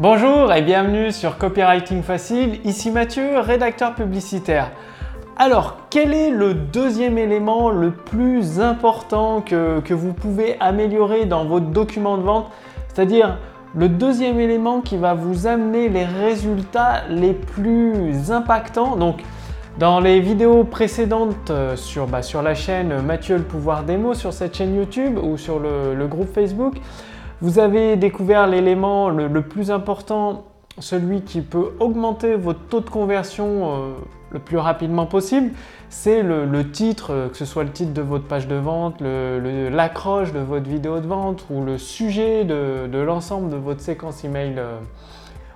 Bonjour et bienvenue sur Copywriting Facile, ici Mathieu, rédacteur publicitaire. Alors, quel est le deuxième élément le plus important que, vous pouvez améliorer dans votre document de vente? C'est-à-dire le deuxième élément qui va vous amener les résultats les plus impactants. Donc, dans les vidéos précédentes euh, sur, bah, sur la chaîne Mathieu le pouvoir des mots, sur cette chaîne YouTube ou sur le groupe Facebook, vous avez découvert l'élément le, plus important, celui qui peut augmenter votre taux de conversion euh, le plus rapidement possible, c'est le, titre, euh, que ce soit le titre de votre page de vente, l'accroche de votre vidéo de vente ou le sujet de, l'ensemble de votre séquence email euh,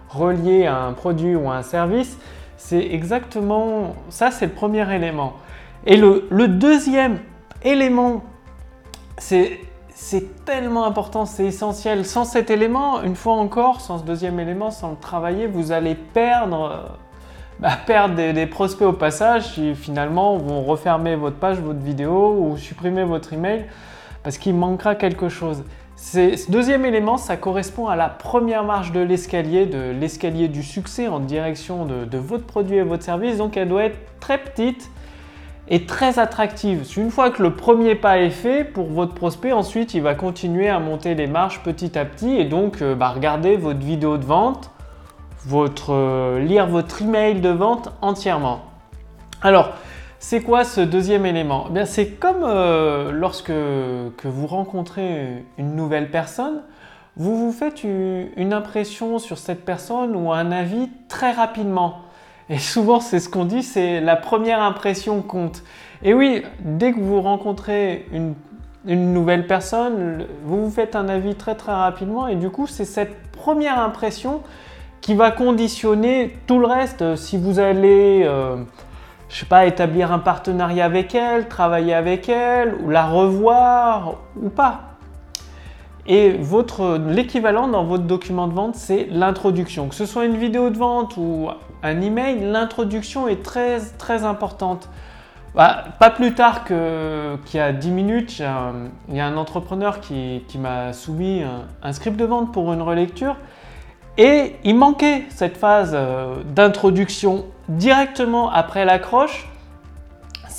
reliée à un produit ou à un service. C'est exactement ça, c'est le premier élément. Et le deuxième élément, c'est c'est tellement important, c'est essentiel. Sans cet élément, une fois encore, sans ce deuxième élément, sans le travailler, vous allez perdre, euh, bah, perdre des, prospects au passage qui finalement vont refermer votre page, votre vidéo ou supprimer votre email parce qu'il manquera quelque chose. Ce deuxième élément, ça correspond à la première marche de l'escalier, de l'escalier du succès en direction de, de votre produit et votre service. Donc elle doit être très petite est très attractive. Une fois que le premier pas est fait pour votre prospect, ensuite il va continuer à monter les marches petit à petit et donc euh, bah, regarder votre vidéo de vente, votre, euh, lire votre email de vente entièrement. Alors, c'est quoi ce deuxième élément? Eh C'est comme euh, lorsque que vous rencontrez une nouvelle personne, vous vous faites une impression sur cette personne ou un avis très rapidement. Et souvent, c'est ce qu'on dit, c'est la première impression compte. Et oui, dès que vous rencontrez une, nouvelle personne, vous vous faites un avis très très rapidement et du coup, c'est cette première impression qui va conditionner tout le reste. Si vous allez, euh, je sais pas, établir un partenariat avec elle, travailler avec elle, ou la revoir ou pas. Et l'équivalent dans votre document de vente, c'est l'introduction. Que ce soit une vidéo de vente ou un email, l'introduction est très très importante. Bah, pas plus tard qu'il y a 10 minutes, il y a un entrepreneur qui, m'a soumis un, script de vente pour une relecture et il manquait cette phase euh, d'introduction directement après l'accroche.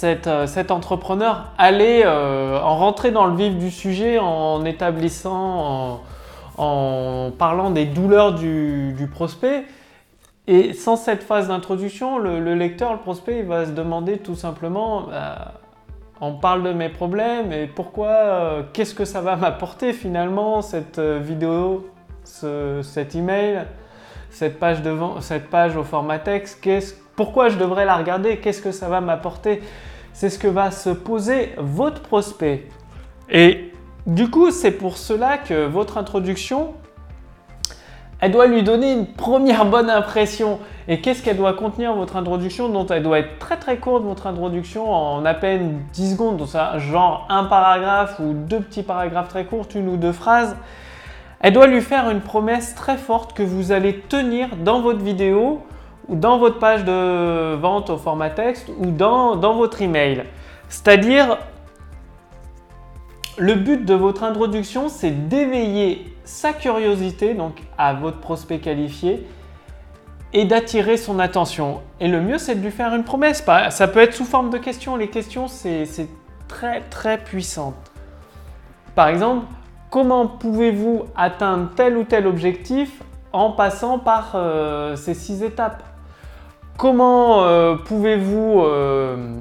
Euh, cet, entrepreneur allait euh, en rentrer dans le vif du sujet en établissant, en, parlant des douleurs du, prospect. Et sans cette phase d'introduction, le, lecteur, le prospect, il va se demander tout simplement, bah, on parle de mes problèmes et pourquoi, euh, qu'est-ce que ça va m'apporter finalement cette vidéo, cet email, cette page, de, cette page au format texte, pourquoi je devrais la regarder, qu'est-ce que ça va m'apporter? C'est ce que va se poser votre prospect. Et du coup, c'est pour cela que votre introduction, elle doit lui donner une première bonne impression. Et qu'est-ce qu'elle doit contenir votre introduction dont elle doit être très très courte votre introduction en à peine 10 secondes, genre un paragraphe ou deux petits paragraphes très courts, une ou deux phrases. Elle doit lui faire une promesse très forte que vous allez tenir dans votre vidéo ou dans votre page de vente au format texte ou dans, dans votre email. C'est-à-dire, le but de votre introduction, c'est d'éveiller sa curiosité, donc à votre prospect qualifié, et d'attirer son attention. Et le mieux, c'est de lui faire une promesse. Ça peut être sous forme de questions. Les questions, c'est très très puissant. Par exemple, comment pouvez-vous atteindre tel ou tel objectif en passant par euh, ces six étapes? Comment euh, pouvez-vous euh,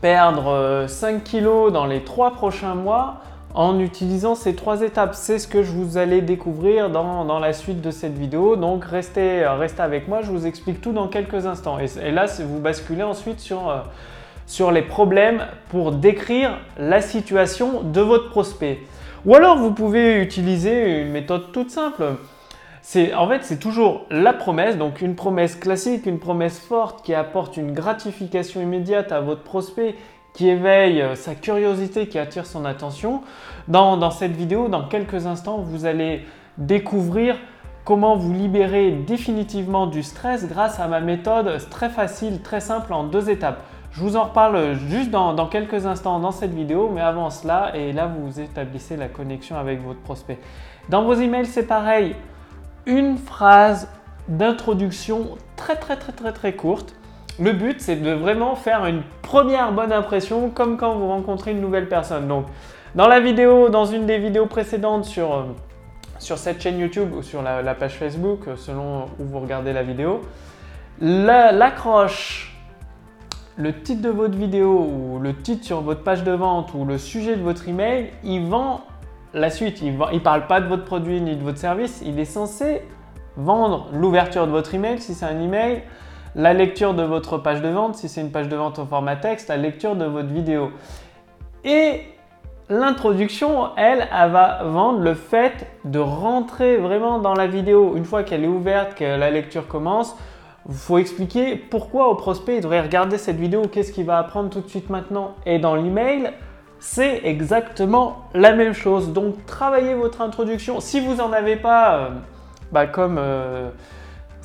perdre 5 euh, kilos dans les 3 prochains mois en utilisant ces trois étapes C'est ce que je vous allez découvrir dans, la suite de cette vidéo. Donc restez, avec moi, je vous explique tout dans quelques instants. Et, là, vous basculez ensuite sur, sur les problèmes pour décrire la situation de votre prospect. Ou alors vous pouvez utiliser une méthode toute simple en fait c'est toujours la promesse, donc une promesse classique, une promesse forte qui apporte une gratification immédiate à votre prospect, qui éveille euh, sa curiosité, qui attire son attention. Dans, cette vidéo, dans quelques instants, vous allez découvrir comment vous libérer définitivement du stress grâce à ma méthode très facile, très simple en deux étapes. Je vous en reparle juste dans, dans, quelques instants dans cette vidéo, mais avant cela, et là vous établissez la connexion avec votre prospect. Dans vos emails, c'est pareil. une phrase d'introduction très très très très très courte. Le but, c'est de vraiment faire une première bonne impression, comme quand vous rencontrez une nouvelle personne. Donc, dans la vidéo, dans une des vidéos précédentes sur, euh, cette chaîne YouTube ou sur la, page Facebook, euh, selon où vous regardez la vidéo, l'accroche, le titre de votre vidéo ou le titre sur votre page de vente ou le sujet de votre email, il vend la suite. Il ne parle pas de votre produit ni de votre service. Il est censé vendre l'ouverture de votre email si c'est un email, la lecture de votre page de vente si c'est une page de vente au format texte, la lecture de votre vidéo. Et l'introduction, elle, elle va vendre le fait de rentrer vraiment dans la vidéo. Une fois qu'elle est ouverte, que la lecture commence, il faut expliquer pourquoi au prospect il devrait regarder cette vidéo, qu'est-ce qu'il va apprendre tout de suite maintenant. Et dans l'email, c'est exactement la même chose. Donc travaillez votre introduction. Si vous n'en avez pas, euh, bah, comme euh,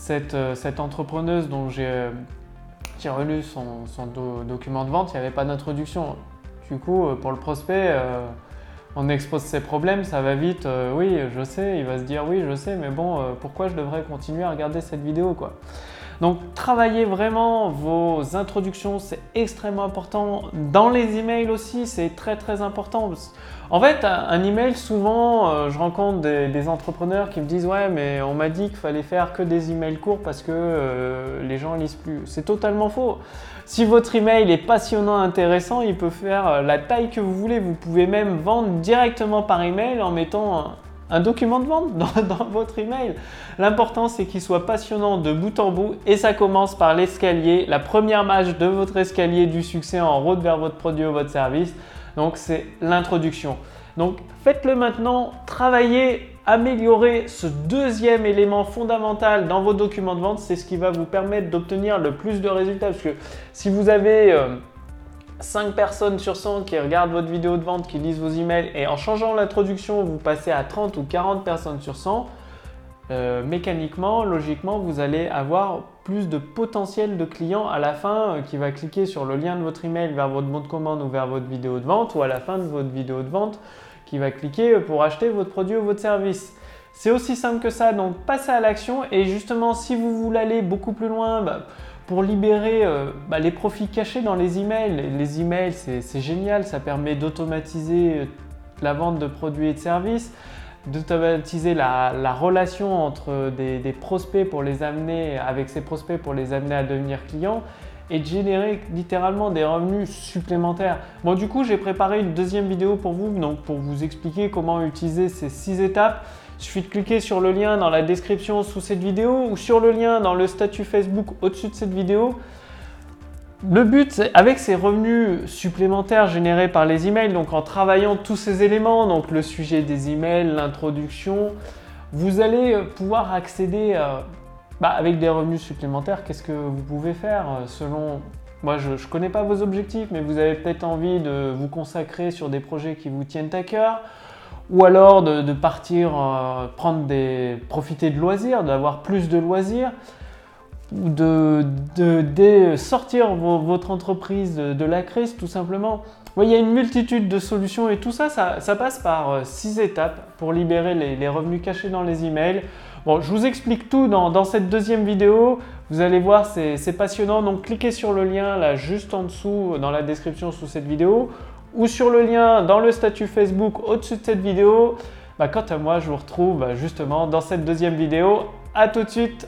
euh, cette, entrepreneuse dont j'ai relu son, document de vente, il n'y avait pas d'introduction. Du coup, pour le prospect, on expose ses problèmes, ça va vite. oui, je sais, il va se dire oui, je sais, mais bon, pourquoi je devrais continuer à regarder cette vidéo quoi donc travaillez vraiment vos introductions, c'est extrêmement important. Dans les emails aussi, c'est très très important. En fait, un email, souvent, euh, je rencontre des, entrepreneurs qui me disent ouais, mais on m'a dit qu'il fallait faire que des emails courts parce que euh, les gens lisent plus. C'est totalement faux. Si votre email est passionnant, intéressant, il peut faire euh, la taille que vous voulez. Vous pouvez même vendre directement par email en mettant un document de vente dans, votre email. L'important, c'est qu'il soit passionnant de bout en bout et ça commence par l'escalier, la première marche de votre escalier du succès en route vers votre produit ou votre service. Donc, c'est l'introduction. Donc, faites-le maintenant, travaillez, améliorez ce deuxième élément fondamental dans vos documents de vente. C'est ce qui va vous permettre d'obtenir le plus de résultats. Parce que si vous avez... Euh, 5 personnes sur 100 qui regardent votre vidéo de vente, qui lisent vos emails, et en changeant l'introduction, vous passez à 30 ou 40 personnes sur 100, euh, mécaniquement, logiquement, vous allez avoir plus de potentiel de clients à la fin euh, qui va cliquer sur le lien de votre email vers votre bon de commande ou vers votre vidéo de vente, ou à la fin de votre vidéo de vente qui va cliquer pour acheter votre produit ou votre service. C'est aussi simple que ça, donc passez à l'action et justement si vous voulez aller beaucoup plus loin, bah, pour libérer euh, bah, les profits cachés dans les emails. Les emails, c'est génial, ça permet d'automatiser euh, la vente de produits et de services, d'automatiser la, relation entre des, prospects pour les amener, avec ces prospects pour les amener à devenir clients et de générer littéralement des revenus supplémentaires. Bon, du coup, j'ai préparé une deuxième vidéo pour vous, donc pour vous expliquer comment utiliser ces six étapes. Il suffit de cliquer sur le lien dans la description sous cette vidéo ou sur le lien dans le statut Facebook au-dessus de cette vidéo. Le but, avec ces revenus supplémentaires générés par les emails, donc en travaillant tous ces éléments, donc le sujet des emails, l'introduction, vous allez pouvoir accéder bah, avec des revenus supplémentaires. Qu'est-ce que vous pouvez faire euh, selon moi, je ne connais pas vos objectifs, mais vous avez peut-être envie de vous consacrer sur des projets qui vous tiennent à cœur ou alors de, partir euh, prendre des, profiter de loisirs, d'avoir plus de loisirs, ou de, sortir votre entreprise de, la crise tout simplement. il y a une multitude de solutions et tout ça, ça, passe par euh, six étapes pour libérer les, revenus cachés dans les emails. Bon, je vous explique tout dans, dans cette deuxième vidéo. Vous allez voir, c'est passionnant. Donc cliquez sur le lien là juste en dessous dans la description sous cette vidéo ou sur le lien dans le statut Facebook au-dessus de cette vidéo. Bah, quant à moi, je vous retrouve bah, justement dans cette deuxième vidéo. A tout de suite